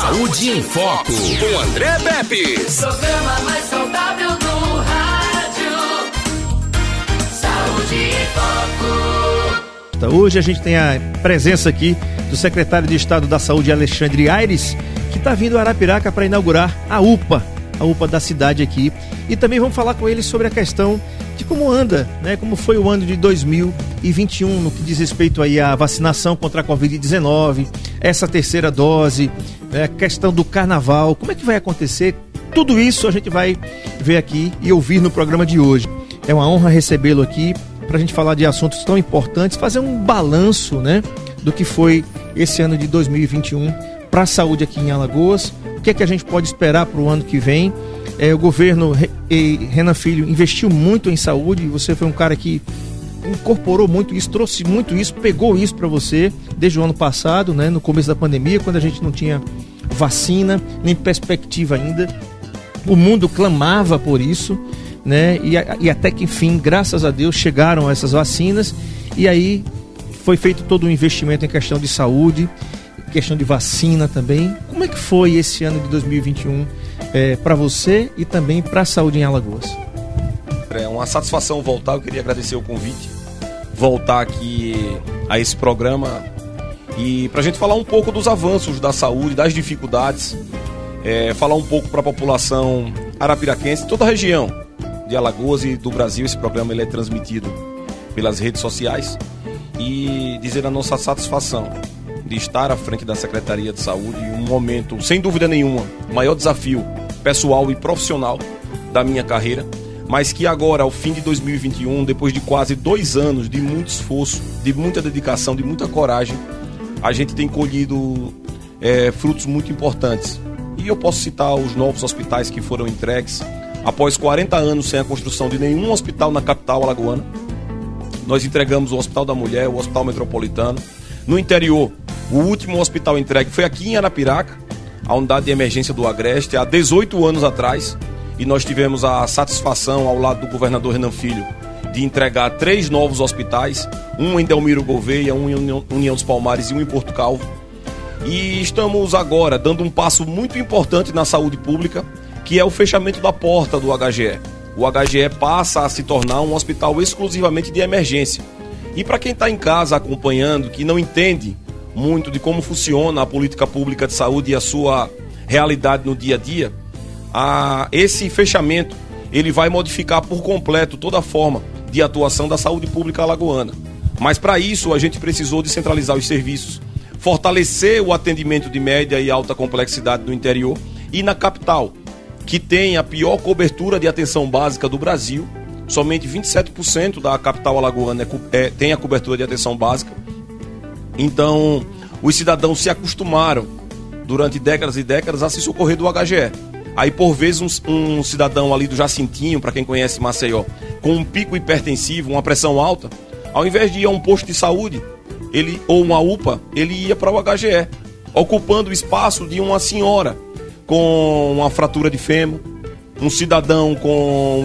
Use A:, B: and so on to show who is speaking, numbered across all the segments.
A: Saúde em Foco, com André Pepe.
B: Programa mais saudável do rádio. Saúde em Foco.
C: Hoje a gente tem a presença aqui do secretário de Estado da Saúde, Alexandre Aires, que está vindo a Arapiraca para inaugurar a UPA, a UPA da cidade aqui. E também vamos falar com ele sobre a questão de como anda, né? Como foi o ano de 2021 no que diz respeito aí à vacinação contra a Covid-19, essa terceira dose, a questão do carnaval, como é que vai acontecer? Tudo isso a gente vai ver aqui e ouvir no programa de hoje. É uma honra recebê-lo aqui para a gente falar de assuntos tão importantes, fazer um balanço, né, do que foi esse ano de 2021 para a saúde aqui em Alagoas. O que é que a gente pode esperar para o ano que vem? É, o governo e Renan Filho investiu muito em saúde. Você foi um cara que incorporou muito isso, trouxe muito isso, pegou isso para você desde o ano passado, né, no começo da pandemia, quando a gente não tinha vacina nem perspectiva ainda. O mundo clamava por isso né? E, e até que enfim, graças a Deus, chegaram essas vacinas e aí foi feito todo um investimento em questão de saúde, questão de vacina também. Como é que foi esse ano de 2021 é, para você e também para a saúde em Alagoas?
D: É uma satisfação voltar. Eu queria agradecer o convite, voltar aqui a esse programa e para a gente falar um pouco dos avanços da saúde, das dificuldades, é, falar um pouco para a população arapiraquense, toda a região, de Alagoas e do Brasil. Esse programa ele é transmitido pelas redes sociais e dizer a nossa satisfação de estar à frente da Secretaria de Saúde um momento, sem dúvida nenhuma, o maior desafio pessoal e profissional da minha carreira, mas que agora, ao fim de 2021, depois de quase dois anos de muito esforço, de muita dedicação, de muita coragem, a gente tem colhido é, frutos muito importantes. E eu posso citar os novos hospitais que foram entregues, Após 40 anos sem a construção de nenhum hospital na capital alagoana, nós entregamos o Hospital da Mulher, o Hospital Metropolitano. No interior, o último hospital entregue foi aqui em Arapiraca, a unidade de emergência do Agreste, há 18 anos atrás. E nós tivemos a satisfação, ao lado do governador Renan Filho, de entregar três novos hospitais: um em Delmiro Gouveia, um em União dos Palmares e um em Porto Calvo. E estamos agora dando um passo muito importante na saúde pública que é o fechamento da porta do HGE. O HGE passa a se tornar um hospital exclusivamente de emergência. E para quem está em casa acompanhando, que não entende muito de como funciona a política pública de saúde e a sua realidade no dia a dia, a, esse fechamento ele vai modificar por completo toda a forma de atuação da saúde pública alagoana. Mas para isso a gente precisou descentralizar os serviços, fortalecer o atendimento de média e alta complexidade no interior e na capital, que tem a pior cobertura de atenção básica do Brasil. Somente 27% da capital alagoana é, é, tem a cobertura de atenção básica. Então, os cidadãos se acostumaram durante décadas e décadas a se socorrer do HGE. Aí, por vezes, um, um cidadão ali do Jacintinho, para quem conhece Maceió, com um pico hipertensivo, uma pressão alta, ao invés de ir a um posto de saúde ele ou uma UPA, ele ia para o HGE, ocupando o espaço de uma senhora com uma fratura de fêmur, um cidadão com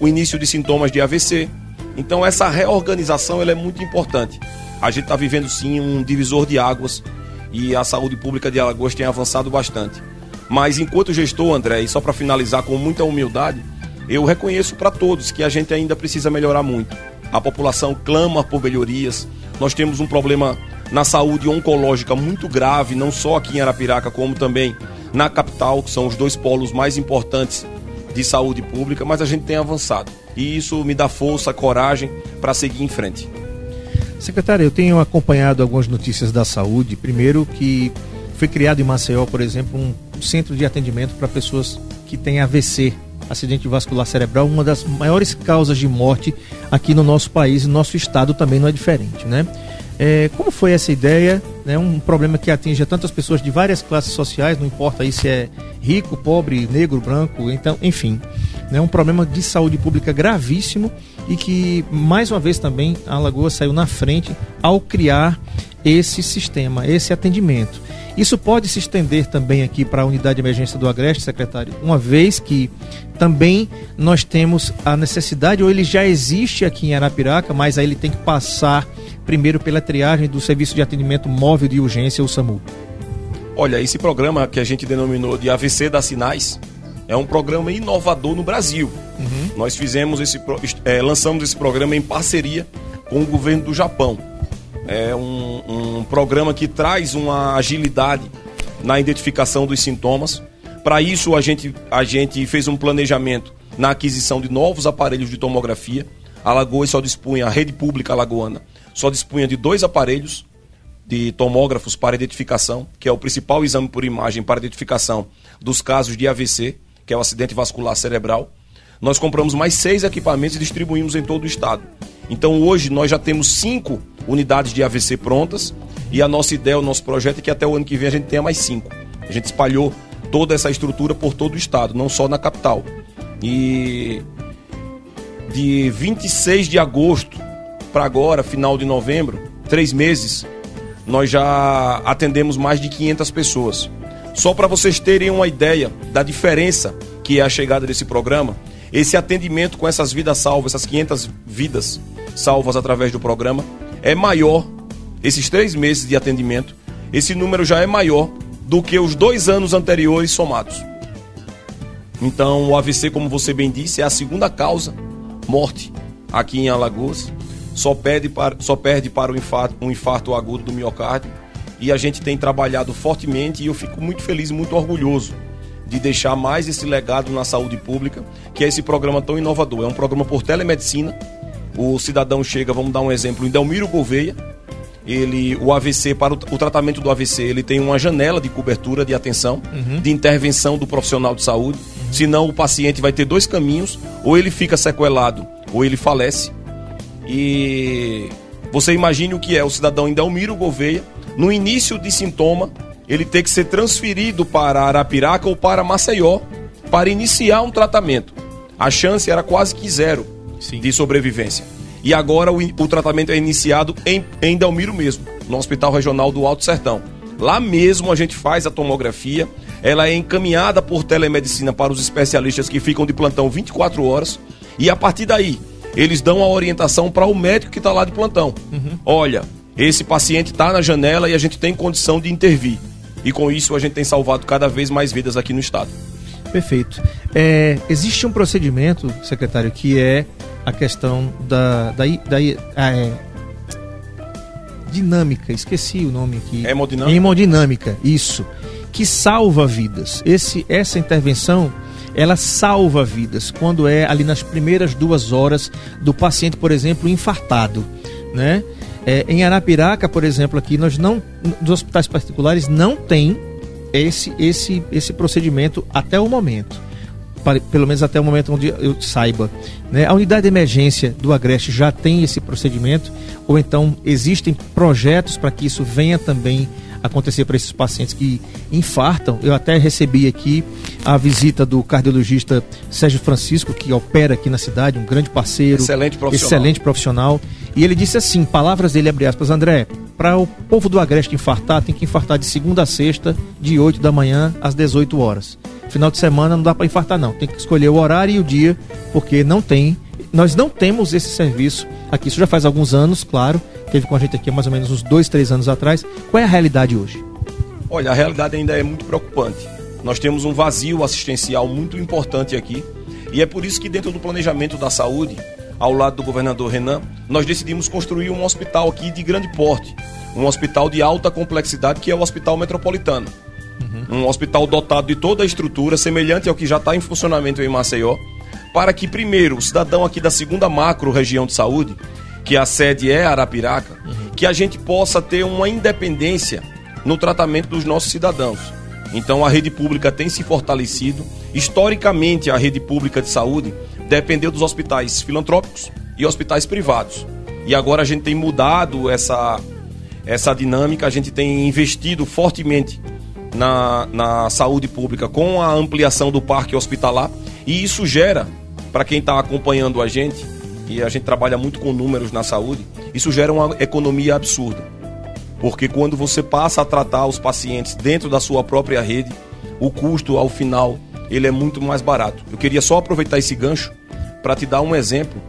D: o início de sintomas de AVC. Então essa reorganização ela é muito importante. A gente está vivendo sim um divisor de águas e a saúde pública de Alagoas tem avançado bastante. Mas enquanto gestor, André, e só para finalizar com muita humildade, eu reconheço para todos que a gente ainda precisa melhorar muito. A população clama por melhorias. Nós temos um problema na saúde oncológica muito grave, não só aqui em Arapiraca, como também na capital, que são os dois polos mais importantes de saúde pública, mas a gente tem avançado. E isso me dá força, coragem para seguir em frente.
C: Secretário, eu tenho acompanhado algumas notícias da saúde. Primeiro, que foi criado em Maceió, por exemplo, um centro de atendimento para pessoas que têm AVC, acidente vascular cerebral, uma das maiores causas de morte aqui no nosso país e no nosso estado também não é diferente, né? É, como foi essa ideia? Né, um problema que atinge tantas pessoas de várias classes sociais, não importa aí se é rico, pobre, negro, branco, então, enfim. Né, um problema de saúde pública gravíssimo e que, mais uma vez, também a Alagoa saiu na frente ao criar esse sistema, esse atendimento. Isso pode se estender também aqui para a unidade de emergência do Agreste, secretário, uma vez que também nós temos a necessidade, ou ele já existe aqui em Arapiraca, mas aí ele tem que passar primeiro pela triagem do Serviço de Atendimento Móvel de Urgência, o SAMU.
D: Olha, esse programa que a gente denominou de AVC das Sinais é um programa inovador no Brasil. Uhum. Nós fizemos esse, é, lançamos esse programa em parceria com o governo do Japão. É um, um programa que traz uma agilidade na identificação dos sintomas. Para isso, a gente, a gente fez um planejamento na aquisição de novos aparelhos de tomografia. A Alagoas só dispunha, a rede pública alagoana, só dispunha de dois aparelhos de tomógrafos para identificação, que é o principal exame por imagem para identificação dos casos de AVC, que é o acidente vascular cerebral. Nós compramos mais seis equipamentos e distribuímos em todo o estado. Então hoje nós já temos cinco unidades de AVC prontas e a nossa ideia, o nosso projeto é que até o ano que vem a gente tenha mais cinco. A gente espalhou toda essa estrutura por todo o estado, não só na capital. E de 26 de agosto para agora, final de novembro, três meses, nós já atendemos mais de 500 pessoas. Só para vocês terem uma ideia da diferença que é a chegada desse programa, esse atendimento com essas vidas salvas, essas 500 vidas salvas através do programa, é maior, esses três meses de atendimento, esse número já é maior do que os dois anos anteriores somados. Então, o AVC, como você bem disse, é a segunda causa morte aqui em Alagoas só, perde para, só perde para o infarto, um infarto agudo do miocárdio. E a gente tem trabalhado fortemente e eu fico muito feliz e muito orgulhoso de deixar mais esse legado na saúde pública, que é esse programa tão inovador. É um programa por telemedicina. O cidadão chega, vamos dar um exemplo, em Delmiro Gouveia. Ele, o AVC, para o, o tratamento do AVC, ele tem uma janela de cobertura de atenção, uhum. de intervenção do profissional de saúde. Uhum. Senão o paciente vai ter dois caminhos, ou ele fica sequelado, ou ele falece. E você imagine o que é o cidadão em Delmiro Gouveia, no início de sintoma, ele ter que ser transferido para Arapiraca ou para Maceió para iniciar um tratamento. A chance era quase que zero Sim. de sobrevivência. E agora o, o tratamento é iniciado em, em Delmiro mesmo, no Hospital Regional do Alto Sertão. Lá mesmo a gente faz a tomografia, ela é encaminhada por telemedicina para os especialistas que ficam de plantão 24 horas, e a partir daí eles dão a orientação para o médico que está lá de plantão. Uhum. Olha, esse paciente está na janela e a gente tem condição de intervir. E com isso a gente tem salvado cada vez mais vidas aqui no estado.
C: Perfeito. É, existe um procedimento, secretário, que é a questão da, da, da é, dinâmica, esqueci o nome aqui.
D: Hemodinâmica.
C: Hemodinâmica, isso. Que salva vidas. Esse, essa intervenção ela salva vidas quando é ali nas primeiras duas horas do paciente, por exemplo, infartado, né? É, em Arapiraca, por exemplo, aqui nós não, nos hospitais particulares não tem esse esse esse procedimento até o momento, pelo menos até o momento onde eu saiba. Né? A unidade de emergência do Agreste já tem esse procedimento, ou então existem projetos para que isso venha também acontecer para esses pacientes que infartam. Eu até recebi aqui a visita do cardiologista Sérgio Francisco, que opera aqui na cidade, um grande parceiro.
D: Excelente profissional.
C: Excelente profissional. E ele disse assim, palavras dele, abre aspas, André, para o povo do Agreste infartar, tem que infartar de segunda a sexta, de 8 da manhã às 18 horas. Final de semana não dá para infartar não, tem que escolher o horário e o dia, porque não tem, nós não temos esse serviço aqui. Isso já faz alguns anos, claro, teve com a gente aqui há mais ou menos uns dois, três anos atrás. Qual é a realidade hoje?
D: Olha, a realidade ainda é muito preocupante. Nós temos um vazio assistencial muito importante aqui e é por isso que dentro do planejamento da saúde, ao lado do governador Renan, nós decidimos construir um hospital aqui de grande porte, um hospital de alta complexidade que é o Hospital Metropolitano. Uhum. Um hospital dotado de toda a estrutura, semelhante ao que já está em funcionamento em Maceió, para que, primeiro, o cidadão aqui da segunda macro região de saúde que a sede é Arapiraca, uhum. que a gente possa ter uma independência no tratamento dos nossos cidadãos. Então a rede pública tem se fortalecido. Historicamente, a rede pública de saúde dependeu dos hospitais filantrópicos e hospitais privados. E agora a gente tem mudado essa, essa dinâmica, a gente tem investido fortemente na, na saúde pública com a ampliação do parque hospitalar. E isso gera, para quem está acompanhando a gente, e a gente trabalha muito com números na saúde, isso gera uma economia absurda. Porque quando você passa a tratar os pacientes dentro da sua própria rede, o custo ao final ele é muito mais barato. Eu queria só aproveitar esse gancho para te dar um exemplo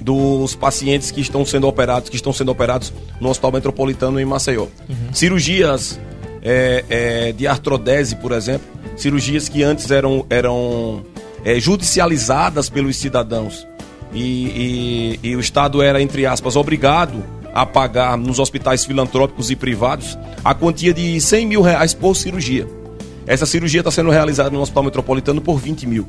D: dos pacientes que estão sendo operados, que estão sendo operados no Hospital Metropolitano em Maceió. Uhum. Cirurgias é, é, de artrodese, por exemplo, cirurgias que antes eram, eram é, judicializadas pelos cidadãos e, e, e o Estado era, entre aspas, obrigado a pagar nos hospitais filantrópicos e privados a quantia de 100 mil reais por cirurgia. Essa cirurgia está sendo realizada no Hospital Metropolitano por 20 mil.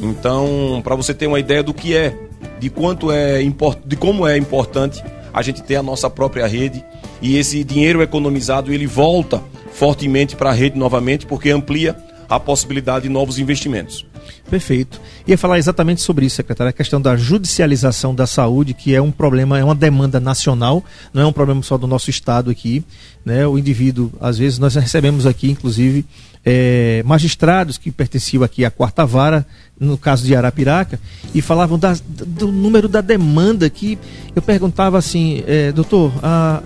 D: Então, para você ter uma ideia do que é, de quanto é de como é importante a gente ter a nossa própria rede e esse dinheiro economizado ele volta fortemente para a rede novamente porque amplia a possibilidade de novos investimentos.
C: Perfeito. Ia falar exatamente sobre isso, secretário, a questão da judicialização da saúde, que é um problema, é uma demanda nacional, não é um problema só do nosso estado aqui. Né? O indivíduo, às vezes, nós recebemos aqui, inclusive, é, magistrados que pertenciam aqui à quarta vara, no caso de Arapiraca, e falavam da, do número da demanda que eu perguntava assim, é, doutor, a,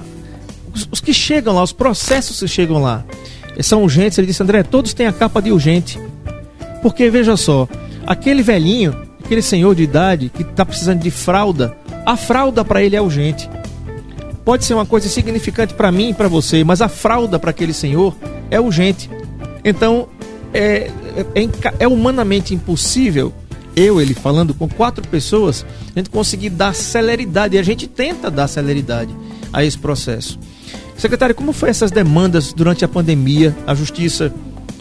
C: os, os que chegam lá, os processos que chegam lá, são urgentes? Ele disse, André, todos têm a capa de urgente. Porque veja só, aquele velhinho, aquele senhor de idade que está precisando de fralda, a fralda para ele é urgente. Pode ser uma coisa significante para mim e para você, mas a fralda para aquele senhor é urgente. Então, é, é, é, humanamente impossível, eu, ele falando com quatro pessoas, a gente conseguir dar celeridade, e a gente tenta dar celeridade a esse processo. Secretário, como foi essas demandas durante a pandemia? A justiça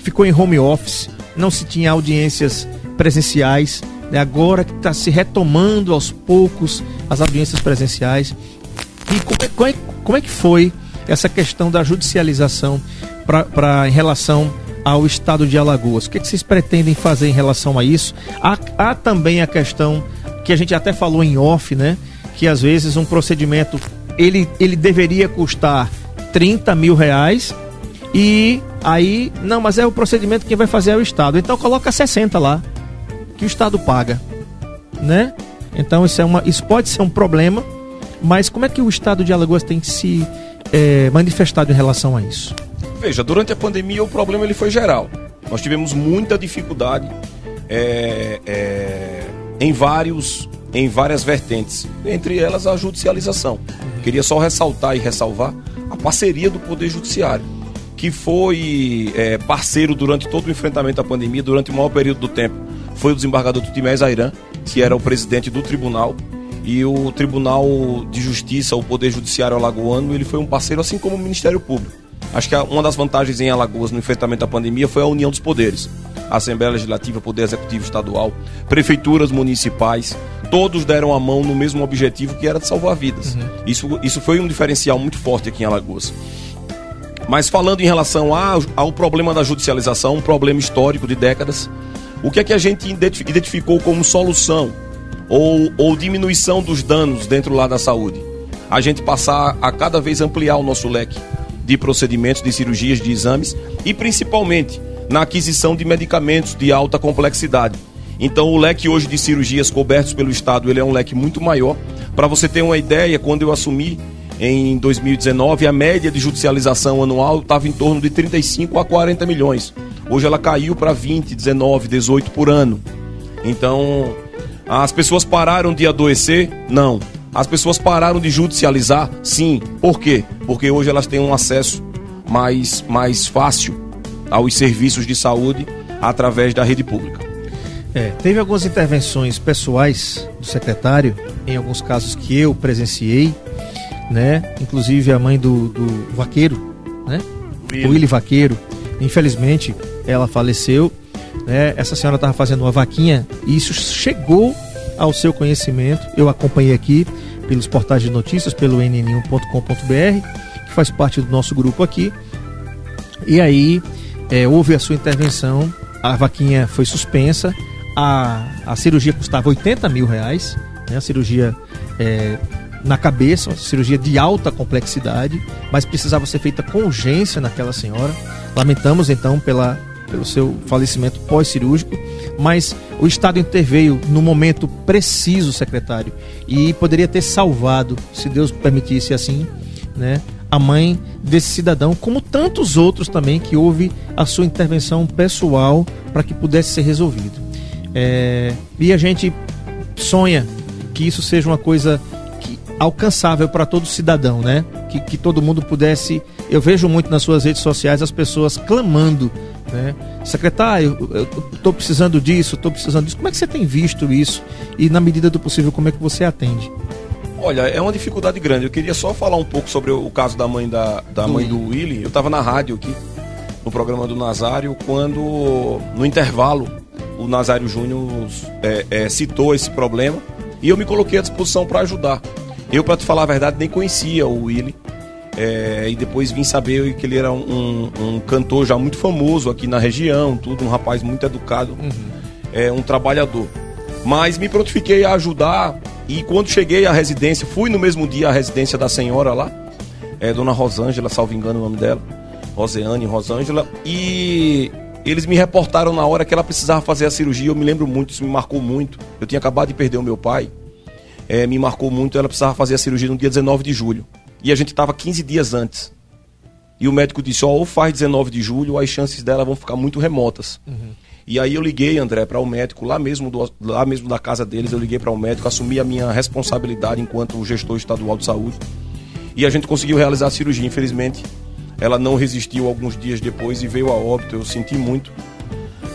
C: ficou em home office, não se tinha audiências presenciais, né? agora que está se retomando aos poucos as audiências presenciais. E como é, como é, como é que foi essa questão da judicialização pra, pra, em relação ao estado de Alagoas? O que, é que vocês pretendem fazer em relação a isso? Há, há também a questão que a gente até falou em off, né? Que às vezes um procedimento ele, ele deveria custar 30 mil reais e aí, não, mas é o procedimento que vai fazer é o Estado. Então coloca 60 lá, que o Estado paga, né? Então isso, é uma, isso pode ser um problema, mas como é que o Estado de Alagoas tem se é, manifestado em relação a isso?
D: Veja, durante a pandemia o problema ele foi geral. Nós tivemos muita dificuldade é, é, em vários em várias vertentes, entre elas a judicialização. Queria só ressaltar e ressalvar parceria do Poder Judiciário que foi é, parceiro durante todo o enfrentamento à pandemia, durante o maior período do tempo, foi o desembargador Tutimés Airan, que era o presidente do tribunal. E o Tribunal de Justiça, o Poder Judiciário Alagoano, ele foi um parceiro, assim como o Ministério Público. Acho que uma das vantagens em Alagoas no enfrentamento à pandemia foi a união dos poderes. Assembleia Legislativa, Poder Executivo Estadual, prefeituras municipais, todos deram a mão no mesmo objetivo que era de salvar vidas. Uhum. Isso, isso foi um diferencial muito forte aqui em Alagoas. Mas falando em relação ao problema da judicialização, um problema histórico de décadas, o que é que a gente identificou como solução ou, ou diminuição dos danos dentro lá da saúde? A gente passar a cada vez ampliar o nosso leque de procedimentos, de cirurgias, de exames e principalmente na aquisição de medicamentos de alta complexidade. Então o leque hoje de cirurgias cobertos pelo Estado ele é um leque muito maior. Para você ter uma ideia, quando eu assumi em 2019, a média de judicialização anual estava em torno de 35 a 40 milhões. Hoje ela caiu para 20, 19, 18 por ano. Então, as pessoas pararam de adoecer? Não. As pessoas pararam de judicializar? Sim. Por quê? Porque hoje elas têm um acesso mais, mais fácil aos serviços de saúde através da rede pública.
C: É, teve algumas intervenções pessoais do secretário, em alguns casos que eu presenciei, né? Inclusive a mãe do, do vaqueiro, né? Willy. Willy Vaqueiro. Infelizmente, ela faleceu. Né? Essa senhora estava fazendo uma vaquinha e isso chegou ao seu conhecimento. Eu acompanhei aqui pelos portais de notícias, pelo nn1.com.br, que faz parte do nosso grupo aqui. E aí é, houve a sua intervenção, a vaquinha foi suspensa, a, a cirurgia custava 80 mil reais, né? a cirurgia é, na cabeça, uma cirurgia de alta complexidade, mas precisava ser feita com urgência naquela senhora. Lamentamos então pela, pelo seu falecimento pós-cirúrgico, mas o Estado interveio no momento preciso, secretário, e poderia ter salvado, se Deus permitisse assim, né, a mãe desse cidadão, como tantos outros também que houve a sua intervenção pessoal para que pudesse ser resolvido. É, e a gente sonha que isso seja uma coisa alcançável para todo cidadão, né? Que, que todo mundo pudesse eu vejo muito nas suas redes sociais as pessoas clamando, né? Secretário, eu estou precisando disso, estou precisando disso. Como é que você tem visto isso? E na medida do possível, como é que você atende?
D: Olha, é uma dificuldade grande. Eu queria só falar um pouco sobre o caso da mãe da, da mãe do Willy. Eu estava na rádio aqui, no programa do Nazário, quando no intervalo o Nazário Júnior é, é, citou esse problema e eu me coloquei à disposição para ajudar. Eu, para te falar a verdade, nem conhecia o Willy. É, e depois vim saber que ele era um, um, cantor já muito famoso aqui na região, tudo, um rapaz muito educado, uhum. é, um trabalhador. Mas me prontifiquei a ajudar e quando cheguei à residência, fui no mesmo dia à residência da senhora lá, é, Dona Rosângela, salvo engano o nome dela, Roseane Rosângela, e eles me reportaram na hora que ela precisava fazer a cirurgia, eu me lembro muito, isso me marcou muito. Eu tinha acabado de perder o meu pai, é, me marcou muito, ela precisava fazer a cirurgia no dia 19 de julho. E a gente estava 15 dias antes. E o médico disse: ou faz 19 de julho, ou as chances dela vão ficar muito remotas. Uhum. E aí eu liguei, André, para o médico, lá mesmo, do, lá mesmo da casa deles, eu liguei para o médico, assumi a minha responsabilidade enquanto gestor estadual de saúde. E a gente conseguiu realizar a cirurgia. Infelizmente, ela não resistiu alguns dias depois e veio a óbito. Eu senti muito.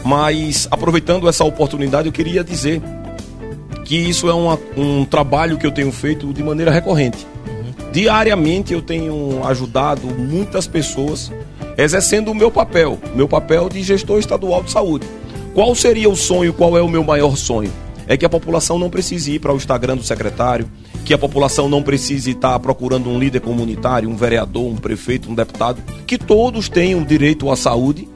D: Mas, aproveitando essa oportunidade, eu queria dizer que isso é uma, um trabalho que eu tenho feito de maneira recorrente. Diariamente eu tenho ajudado muitas pessoas exercendo o meu papel, meu papel de gestor estadual de saúde. Qual seria o sonho, qual é o meu maior sonho? É que a população não precise ir para o Instagram do secretário, que a população não precise estar procurando um líder comunitário, um vereador, um prefeito, um deputado, que todos tenham direito à saúde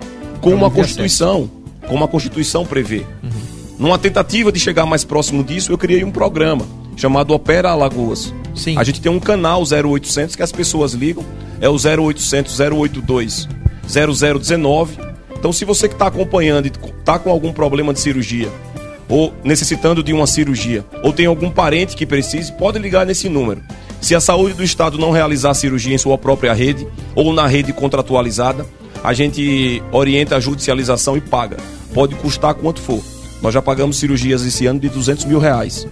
D: como a Constituição, como a Constituição prevê. Uhum. Numa tentativa de chegar mais próximo disso, eu criei um programa chamado Opera Alagoas. Sim. A gente tem um canal 0800 que as pessoas ligam, é o 0800 082 0019. Então, se você que está acompanhando está com algum problema de cirurgia, ou necessitando de uma cirurgia, ou tem algum parente que precise, pode ligar nesse número. Se a saúde do Estado não realizar cirurgia em sua própria rede ou na rede contratualizada, a gente orienta a judicialização e paga. Pode custar quanto for. Nós já pagamos cirurgias esse ano de 200 mil reais.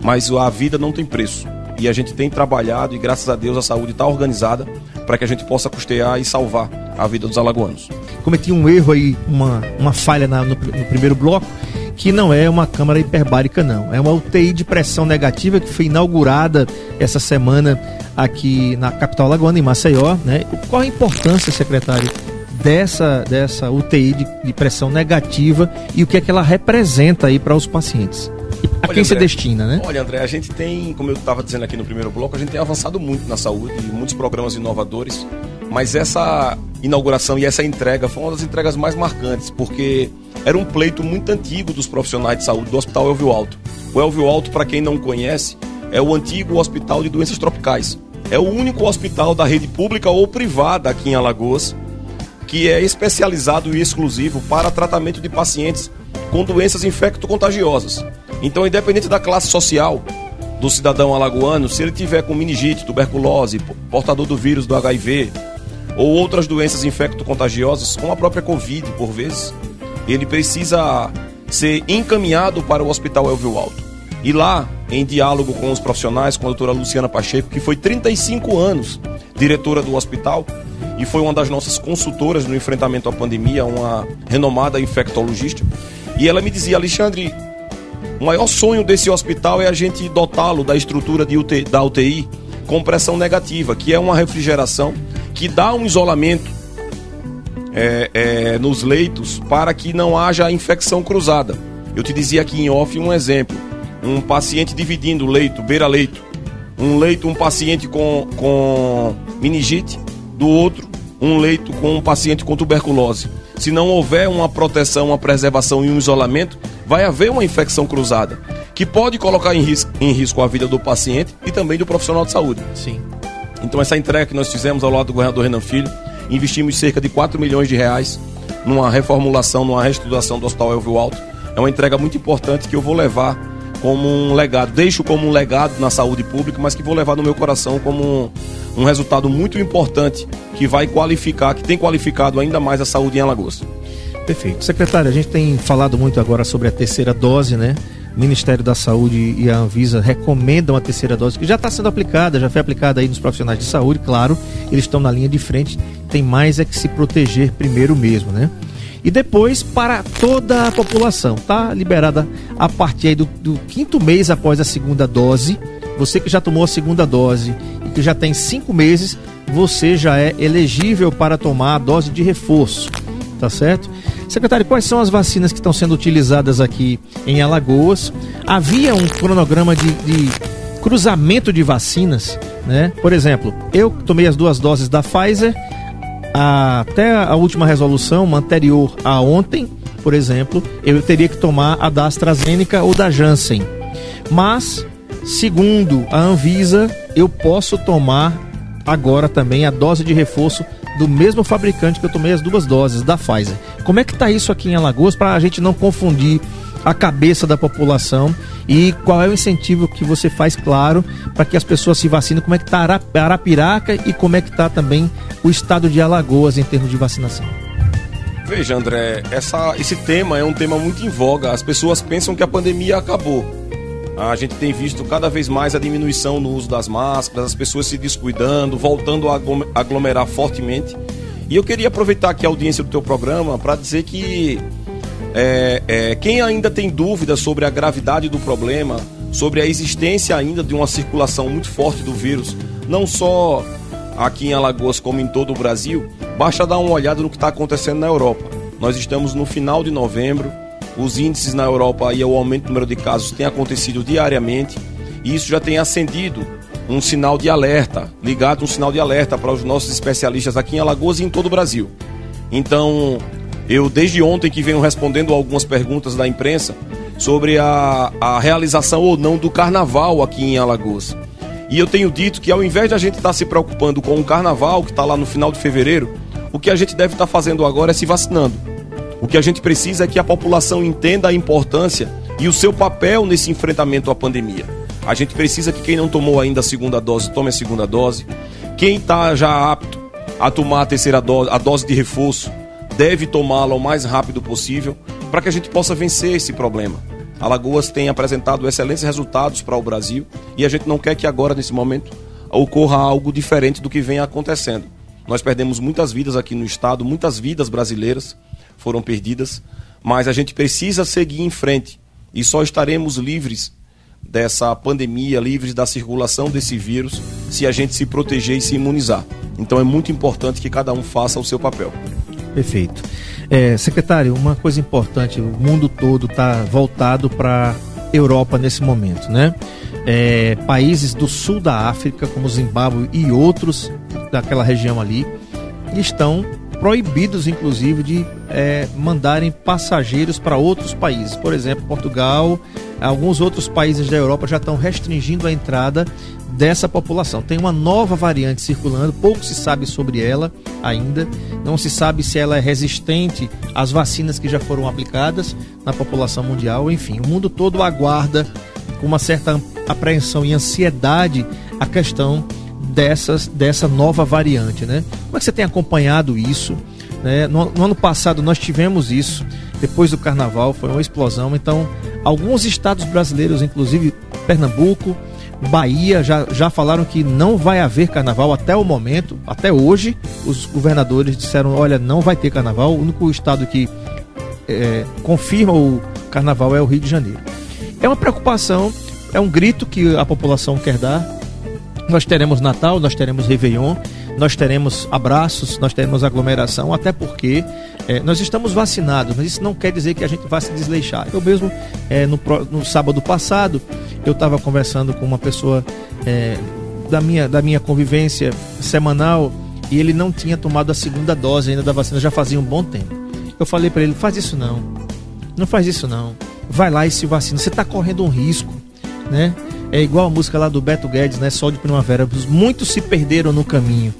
D: Mas a vida não tem preço. E a gente tem trabalhado e graças a Deus a saúde está organizada para que a gente possa custear e salvar a vida dos alagoanos.
C: Cometi um erro aí, uma, uma falha na, no, no primeiro bloco, que não é uma câmara hiperbárica, não. É uma UTI de pressão negativa que foi inaugurada essa semana aqui na capital alagoana, em Maceió. Né? Qual a importância, secretário, dessa, dessa UTI de, de pressão negativa e o que é que ela representa aí para os pacientes? A quem
D: André,
C: se destina, né?
D: Olha, André, a gente tem, como eu estava dizendo aqui no primeiro bloco, a gente tem avançado muito na saúde, muitos programas inovadores, mas essa inauguração e essa entrega foi uma das entregas mais marcantes, porque era um pleito muito antigo dos profissionais de saúde do Hospital Elvio Alto. O Elvio Alto, para quem não conhece, é o antigo Hospital de Doenças Tropicais. É o único hospital da rede pública ou privada aqui em Alagoas que é especializado e exclusivo para tratamento de pacientes com doenças infecto-contagiosas. Então, independente da classe social do cidadão alagoano, se ele tiver com meningite, tuberculose, portador do vírus do HIV ou outras doenças infecto-contagiosas, como a própria Covid, por vezes, ele precisa ser encaminhado para o Hospital Elvio Alto. E lá, em diálogo com os profissionais, com a doutora Luciana Pacheco, que foi 35 anos diretora do hospital, e foi uma das nossas consultoras no enfrentamento à pandemia, uma renomada infectologista. E ela me dizia, Alexandre, o maior sonho desse hospital é a gente dotá-lo da estrutura UTI, da UTI com pressão negativa, que é uma refrigeração que dá um isolamento é, é, nos leitos para que não haja infecção cruzada. Eu te dizia aqui em off um exemplo: um paciente dividindo leito, beira-leito, um leito, um paciente com, com meningite, do outro um leito com um paciente com tuberculose. Se não houver uma proteção, uma preservação e um isolamento, vai haver uma infecção cruzada, que pode colocar em risco, em risco a vida do paciente e também do profissional de saúde.
C: Sim.
D: Então essa entrega que nós fizemos ao lado do governador Renan Filho, investimos cerca de 4 milhões de reais numa reformulação, numa reestruturação do Hospital Elvio Alto. É uma entrega muito importante que eu vou levar como um legado, deixo como um legado na saúde pública, mas que vou levar no meu coração como um, um resultado muito importante que vai qualificar, que tem qualificado ainda mais a saúde em Alagoas.
C: Perfeito. Secretário, a gente tem falado muito agora sobre a terceira dose, né? o Ministério da Saúde e a Anvisa recomendam a terceira dose, que já está sendo aplicada, já foi aplicada aí nos profissionais de saúde, claro, eles estão na linha de frente, tem mais é que se proteger primeiro mesmo, né? E depois para toda a população, tá liberada a partir do, do quinto mês após a segunda dose. Você que já tomou a segunda dose e que já tem cinco meses, você já é elegível para tomar a dose de reforço, tá certo? Secretário, quais são as vacinas que estão sendo utilizadas aqui em Alagoas? Havia um cronograma de, de cruzamento de vacinas, né? Por exemplo, eu tomei as duas doses da Pfizer, a, até a última resolução anterior a ontem, por exemplo, eu teria que tomar a da AstraZeneca ou da Janssen. Mas, segundo a Anvisa, eu posso tomar agora também a dose de reforço do mesmo fabricante que eu tomei as duas doses, da Pfizer. Como é que está isso aqui em Alagoas para a gente não confundir a cabeça da população e qual é o incentivo que você faz, claro, para que as pessoas se vacinem? Como é que está Arapiraca e como é que está também o estado de Alagoas em termos de vacinação?
D: Veja, André, essa, esse tema é um tema muito em voga. As pessoas pensam que a pandemia acabou. A gente tem visto cada vez mais a diminuição no uso das máscaras, as pessoas se descuidando, voltando a aglomerar fortemente. E eu queria aproveitar aqui a audiência do teu programa para dizer que é, é, quem ainda tem dúvidas sobre a gravidade do problema, sobre a existência ainda de uma circulação muito forte do vírus, não só aqui em Alagoas como em todo o Brasil, basta dar uma olhada no que está acontecendo na Europa. Nós estamos no final de novembro, os índices na Europa e o aumento do número de casos tem acontecido diariamente e isso já tem acendido um sinal de alerta, ligado um sinal de alerta para os nossos especialistas aqui em Alagoas e em todo o Brasil. Então, eu desde ontem que venho respondendo algumas perguntas da imprensa sobre a, a realização ou não do carnaval aqui em Alagoas. E eu tenho dito que ao invés de a gente estar tá se preocupando com o carnaval que está lá no final de fevereiro, o que a gente deve estar tá fazendo agora é se vacinando. O que a gente precisa é que a população entenda a importância e o seu papel nesse enfrentamento à pandemia. A gente precisa que quem não tomou ainda a segunda dose tome a segunda dose. Quem está já apto a tomar a terceira dose, a dose de reforço, deve tomá-la o mais rápido possível para que a gente possa vencer esse problema. Alagoas tem apresentado excelentes resultados para o Brasil e a gente não quer que agora, nesse momento, ocorra algo diferente do que vem acontecendo. Nós perdemos muitas vidas aqui no estado, muitas vidas brasileiras foram perdidas, mas a gente precisa seguir em frente e só estaremos livres dessa pandemia, livres da circulação desse vírus, se a gente se proteger e se imunizar. Então é muito importante que cada um faça o seu papel.
C: Perfeito. É, secretário, uma coisa importante, o mundo todo está voltado para Europa nesse momento, né? É, países do sul da África, como Zimbábue e outros daquela região ali, estão proibidos, inclusive, de é, mandarem passageiros para outros países. Por exemplo, Portugal, alguns outros países da Europa já estão restringindo a entrada dessa população. Tem uma nova variante circulando, pouco se sabe sobre ela ainda. Não se sabe se ela é resistente às vacinas que já foram aplicadas na população mundial. Enfim, o mundo todo aguarda com uma certa apreensão e ansiedade a questão dessas, dessa nova variante, né? Como é que você tem acompanhado isso? Né? No, no, ano passado nós tivemos isso, depois do carnaval, foi uma explosão. Então, alguns estados brasileiros, inclusive Pernambuco, Bahia, já, já falaram que não vai haver carnaval até o momento, até hoje. Os governadores disseram: olha, não vai ter carnaval. O único estado que é, confirma o carnaval é o Rio de Janeiro. É uma preocupação, é um grito que a população quer dar nós teremos Natal, nós teremos Réveillon, nós teremos abraços, nós teremos aglomeração, até porque é, nós estamos vacinados, mas isso não quer dizer que a gente vá se desleixar. Eu mesmo, é, no, no, sábado passado, eu estava conversando com uma pessoa é, da, minha, da minha convivência semanal e ele não tinha tomado a segunda dose ainda da vacina, já fazia um bom tempo. Eu falei para ele: faz isso não, não faz isso não, vai lá e se vacina, você está correndo um risco, né? É igual a música lá do Beto Guedes, né? Sol de Primavera. Muitos se perderam no caminho.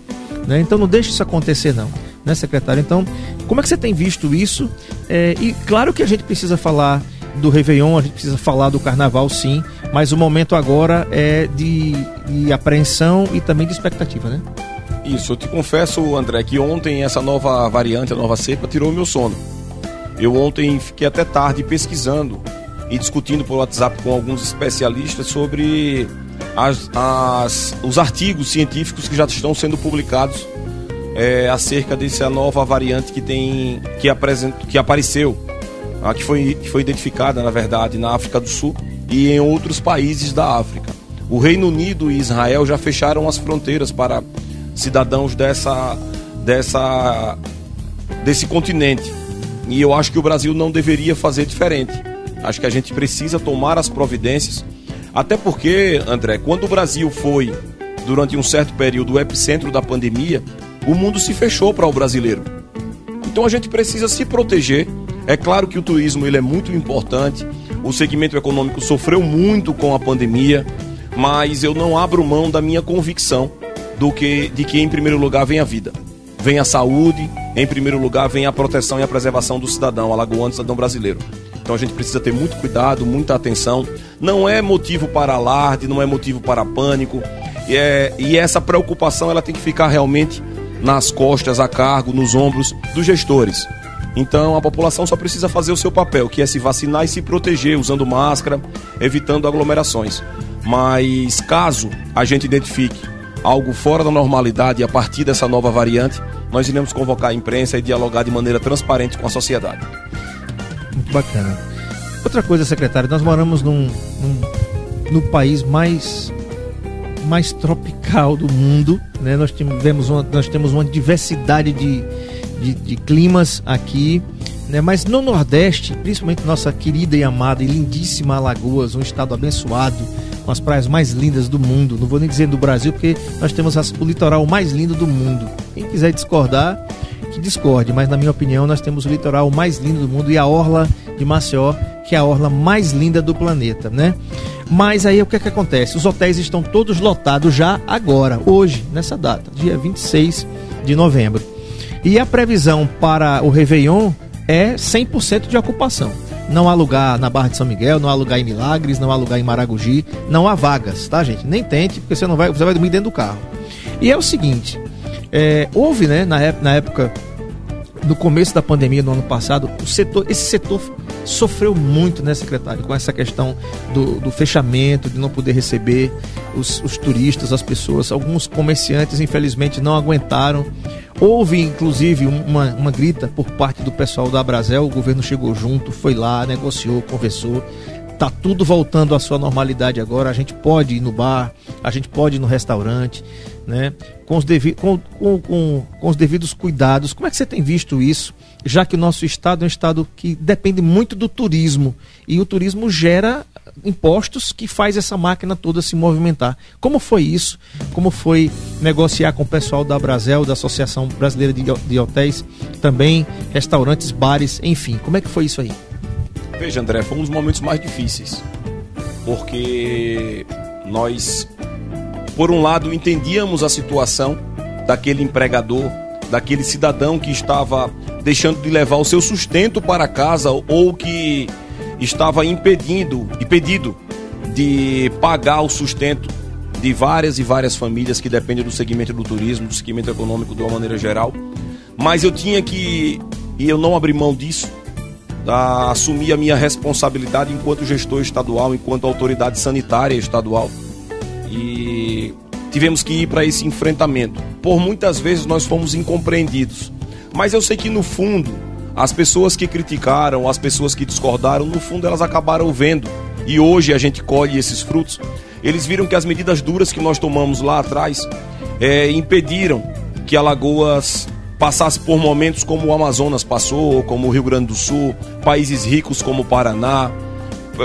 C: Né? Então não deixe isso acontecer, não. Né, secretário? Então, como é que você tem visto isso? É, e claro que a gente precisa falar do Réveillon, a gente precisa falar do Carnaval, sim, mas o momento agora é de, de apreensão e também de expectativa, né?
D: Isso, eu te confesso, André, que ontem essa nova variante, a nova cepa, tirou meu sono. Eu ontem fiquei até tarde pesquisando e discutindo por WhatsApp com alguns especialistas sobre as, as, os artigos científicos que já estão sendo publicados é, acerca dessa nova variante que tem que, apresent, que apareceu, a, que, foi, que foi identificada, na verdade, na África do Sul e em outros países da África. O Reino Unido e Israel já fecharam as fronteiras para cidadãos dessa, dessa, desse continente. E eu acho que o Brasil não deveria fazer diferente. Acho que a gente precisa tomar as providências. Até porque, André, quando o Brasil foi, durante um certo período, o epicentro da pandemia, o mundo se fechou para o brasileiro. Então a gente precisa se proteger. É claro que o turismo ele é muito importante. O segmento econômico sofreu muito com a pandemia, mas eu não abro mão da minha convicção do que de que em primeiro lugar vem a vida, vem a saúde, em primeiro lugar vem a proteção e a preservação do cidadão alagoano, cidadão brasileiro. Então a gente precisa ter muito cuidado, muita atenção. Não é motivo para alarde, não é motivo para pânico. E, é, e essa preocupação ela tem que ficar realmente nas costas, a cargo, nos ombros dos gestores. Então a população só precisa fazer o seu papel, que é se vacinar e se proteger usando máscara, evitando aglomerações. Mas caso a gente identifique algo fora da normalidade a partir dessa nova variante, nós iremos convocar a imprensa e dialogar de maneira transparente com a sociedade.
C: Bacana. Outra coisa, secretário, nós moramos num, num no país mais mais tropical do mundo, né? Nós tivemos uma, nós temos uma diversidade de, de, de climas aqui, né? Mas no Nordeste, principalmente nossa querida e amada e lindíssima Alagoas, um estado abençoado, com as praias mais lindas do mundo. Não vou nem dizer do Brasil, porque nós temos o litoral mais lindo do mundo. Quem quiser discordar, discorde, mas na minha opinião nós temos o litoral mais lindo do mundo e a orla de Maceió, que é a orla mais linda do planeta, né? Mas aí o que é que acontece? Os hotéis estão todos lotados já agora, hoje, nessa data, dia 26 de novembro. E a previsão para o Réveillon é 100% de ocupação. Não há lugar na Barra de São Miguel, não há lugar em Milagres, não há lugar em Maragogi, não há vagas, tá, gente? Nem tente, porque você não vai, você vai dormir dentro do carro. E é o seguinte, é, houve, né, na na época, no começo da pandemia, no ano passado, o setor, esse setor sofreu muito, né, secretário, com essa questão do, do fechamento, de não poder receber os, os, turistas, as pessoas. Alguns comerciantes, infelizmente, não aguentaram. Houve, inclusive, uma, uma grita por parte do pessoal da Abrazel. O governo chegou junto, foi lá, negociou, conversou. Tá tudo voltando à sua normalidade agora. A gente pode ir no bar, a gente pode ir no restaurante né? Com os, devi com, com, com, com os devidos cuidados. Como é que você tem visto isso? Já que o nosso estado é um estado que depende muito do turismo e o turismo gera impostos que faz essa máquina toda se movimentar. Como foi isso? Como foi negociar com o pessoal da Brasel, da Associação Brasileira de, de Hotéis, também restaurantes, bares, enfim. Como é que foi isso aí?
D: Veja, André, foi um dos momentos mais difíceis. Porque nós por um lado, entendíamos a situação daquele empregador, daquele cidadão que estava deixando de levar o seu sustento para casa ou que estava impedindo, impedido de pagar o sustento de várias e várias famílias que dependem do segmento do turismo, do segmento econômico de uma maneira geral. Mas eu tinha que, e eu não abri mão disso, a assumir a minha responsabilidade enquanto gestor estadual, enquanto autoridade sanitária estadual e tivemos que ir para esse enfrentamento. Por muitas vezes nós fomos incompreendidos. Mas eu sei que no fundo, as pessoas que criticaram, as pessoas que discordaram, no fundo elas acabaram vendo. E hoje a gente colhe esses frutos. Eles viram que as medidas duras que nós tomamos lá atrás é, impediram que Alagoas passasse por momentos como o Amazonas passou, como o Rio Grande do Sul, países ricos como o Paraná,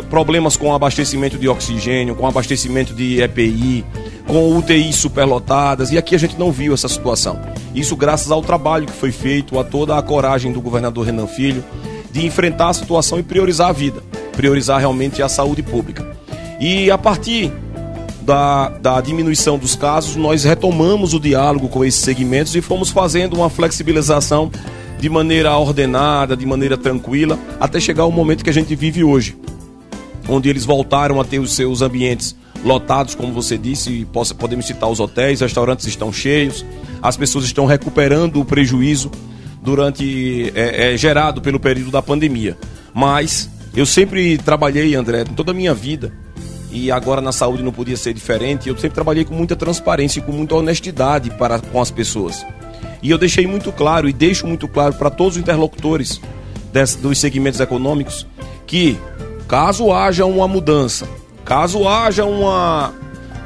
D: problemas com abastecimento de oxigênio, com abastecimento de EPI, com UTIs superlotadas, e aqui a gente não viu essa situação. Isso graças ao trabalho que foi feito, a toda a coragem do governador Renan Filho de enfrentar a situação e priorizar a vida, priorizar realmente a saúde pública. E a partir da, da diminuição dos casos, nós retomamos o diálogo com esses segmentos e fomos fazendo uma flexibilização de maneira ordenada, de maneira tranquila, até chegar ao momento que a gente vive hoje onde eles voltaram a ter os seus ambientes lotados, como você disse, possa, podemos citar os hotéis, restaurantes estão cheios, as pessoas estão recuperando o prejuízo durante é, é, gerado pelo período da pandemia. Mas Eu sempre trabalhei, André, toda a minha vida, e agora na saúde não podia ser diferente. Eu sempre trabalhei com muita transparência e com muita honestidade para com as pessoas. E eu deixei muito claro e deixo muito claro para todos os interlocutores dos segmentos econômicos que, caso haja uma mudança, caso haja uma,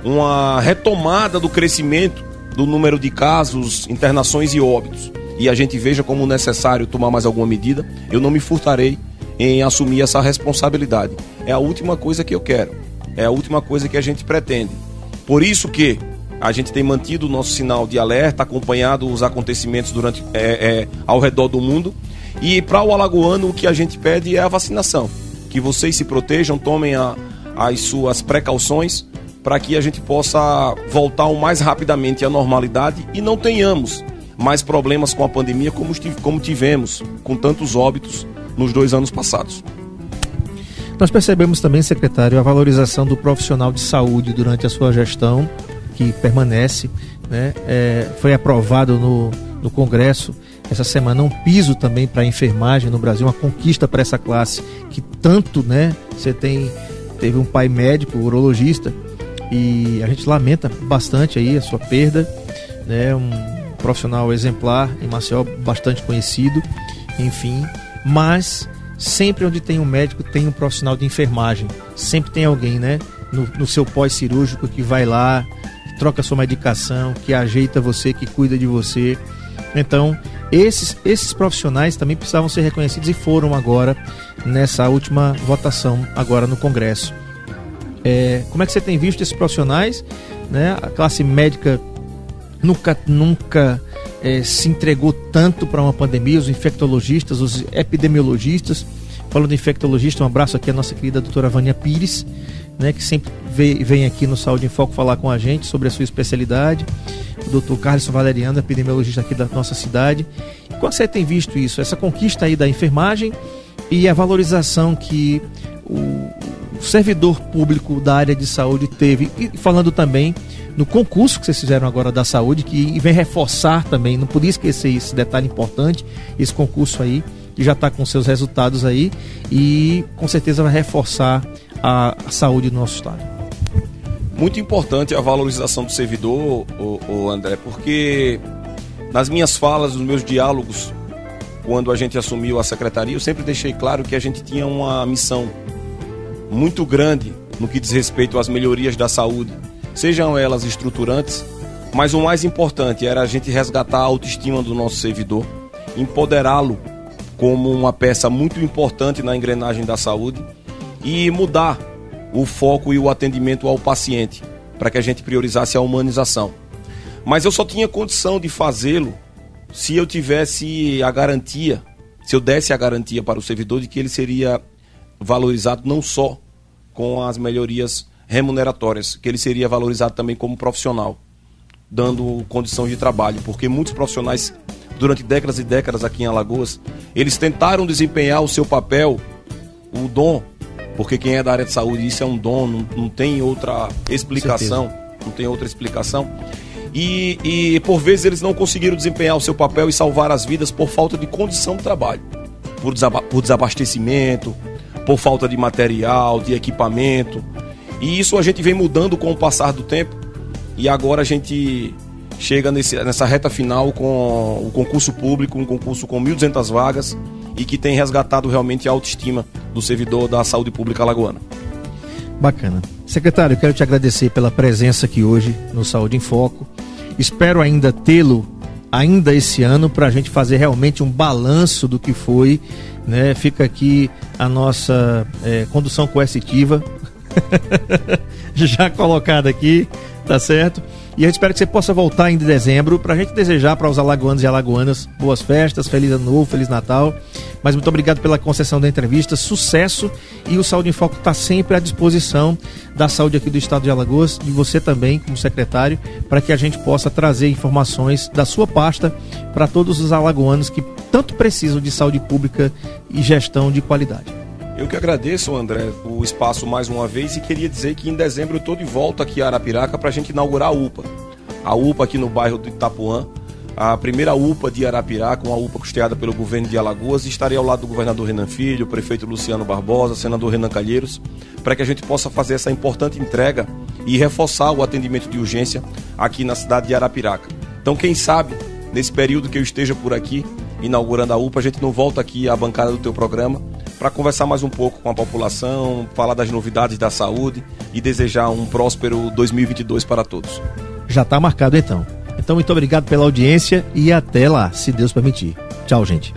D: uma retomada do crescimento do número de casos, internações e óbitos, e a gente veja como necessário tomar mais alguma medida, eu não me furtarei em assumir essa responsabilidade. É a última coisa que eu quero. É a última coisa que a gente pretende. Por isso que a gente tem mantido o nosso sinal de alerta, acompanhado os acontecimentos durante é, é, ao redor do mundo. E para o alagoano o que a gente pede é a vacinação. Que vocês se protejam, tomem a, as suas precauções para que a gente possa voltar o mais rapidamente à normalidade e não tenhamos mais problemas com a pandemia como, como tivemos com tantos óbitos nos dois anos passados.
C: Nós percebemos também, secretário, a valorização do profissional de saúde durante a sua gestão, que permanece. Né? É, foi aprovado no, no Congresso essa semana um piso também para a enfermagem no Brasil, uma conquista para essa classe que tanto, né? Você tem teve um pai médico, urologista, e a gente lamenta bastante aí a sua perda, né? Um profissional exemplar em Maceió, bastante conhecido, enfim, mas sempre onde tem um médico tem um profissional de enfermagem, sempre tem alguém, né? No, no seu pós-cirúrgico que vai lá, que troca sua medicação, que ajeita você, que cuida de você. Então, esses, esses profissionais também precisavam ser reconhecidos e foram agora nessa última votação, agora no Congresso. É, como é que você tem visto esses profissionais? Né? A classe médica nunca, nunca é, se entregou tanto para uma pandemia, os infectologistas, os epidemiologistas. Falando de infectologista, um abraço aqui à nossa querida doutora Vânia Pires, né, que sempre vem aqui no Saúde em Foco falar com a gente sobre a sua especialidade. O doutor Carlos Valeriano, epidemiologista aqui da nossa cidade. Como você tem visto isso? Essa conquista aí da enfermagem e a valorização que o servidor público da área de saúde teve, e falando também no concurso que vocês fizeram agora da saúde, que vem reforçar também, não podia esquecer esse detalhe importante, esse concurso aí, que já está com seus resultados aí, e com certeza vai reforçar a, saúde do nosso estado.
D: Muito importante a valorização do servidor, o, o André, porque nas minhas falas, nos meus diálogos, quando a gente assumiu a secretaria, eu sempre deixei claro que a gente tinha uma missão muito grande no que diz respeito às melhorias da saúde, sejam elas estruturantes, mas o mais importante era a gente resgatar a autoestima do nosso servidor, empoderá-lo como uma peça muito importante na engrenagem da saúde e mudar o foco e o atendimento ao paciente, para que a gente priorizasse a humanização. Mas eu só tinha condição de fazê-lo se eu tivesse a garantia, se eu desse a garantia para o servidor de que ele seria valorizado não só com as melhorias remuneratórias, que ele seria valorizado também como profissional, dando condição de trabalho, porque muitos profissionais durante décadas e décadas aqui em Alagoas, eles tentaram desempenhar o seu papel, o dom, porque quem é da área de saúde, isso é um dom, não, não tem outra explicação, não tem outra explicação. E, e por vezes eles não conseguiram desempenhar o seu papel e salvar as vidas por falta de condição de trabalho, por, desaba por desabastecimento, por falta de material, de equipamento. E isso a gente vem mudando com o passar do tempo. E agora a gente chega nesse, nessa reta final com o concurso público, um concurso com 1.200 vagas e que tem resgatado realmente a autoestima do servidor da saúde pública alagoana.
C: Bacana. Secretário, quero te agradecer pela presença aqui hoje no Saúde em Foco. Espero ainda tê-lo ainda esse ano para a gente fazer realmente um balanço do que foi. Né? Fica aqui a nossa é, condução coercitiva já colocada aqui, tá certo? E a gente espera que você possa voltar em dezembro para a gente desejar para os alagoanos e alagoanas boas festas, feliz ano novo, feliz Natal. Mas muito obrigado pela concessão da entrevista, sucesso e o Saúde em Foco está sempre à disposição da saúde aqui do estado de Alagoas e você também como secretário para que a gente possa trazer informações da sua pasta para todos os alagoanos que tanto precisam de saúde pública e gestão de qualidade.
D: Eu que agradeço, André, o espaço mais uma vez e queria dizer que em dezembro eu estou de volta aqui a Arapiraca para a gente inaugurar a UPA. A UPA aqui no bairro do Itapuã, a primeira UPA de Arapiraca, uma UPA custeada pelo governo de Alagoas, estarei ao lado do governador Renan Filho, prefeito Luciano Barbosa, senador Renan Calheiros, para que a gente possa fazer essa importante entrega e reforçar o atendimento de urgência aqui na cidade de Arapiraca. Então, quem sabe, nesse período que eu esteja por aqui, inaugurando a UPA, a gente não volta aqui à bancada do teu programa para conversar mais um pouco com a população, falar das novidades da saúde e desejar um próspero 2022 para todos.
C: Já está marcado então. Então, muito obrigado pela audiência e até lá, se Deus permitir. Tchau, gente.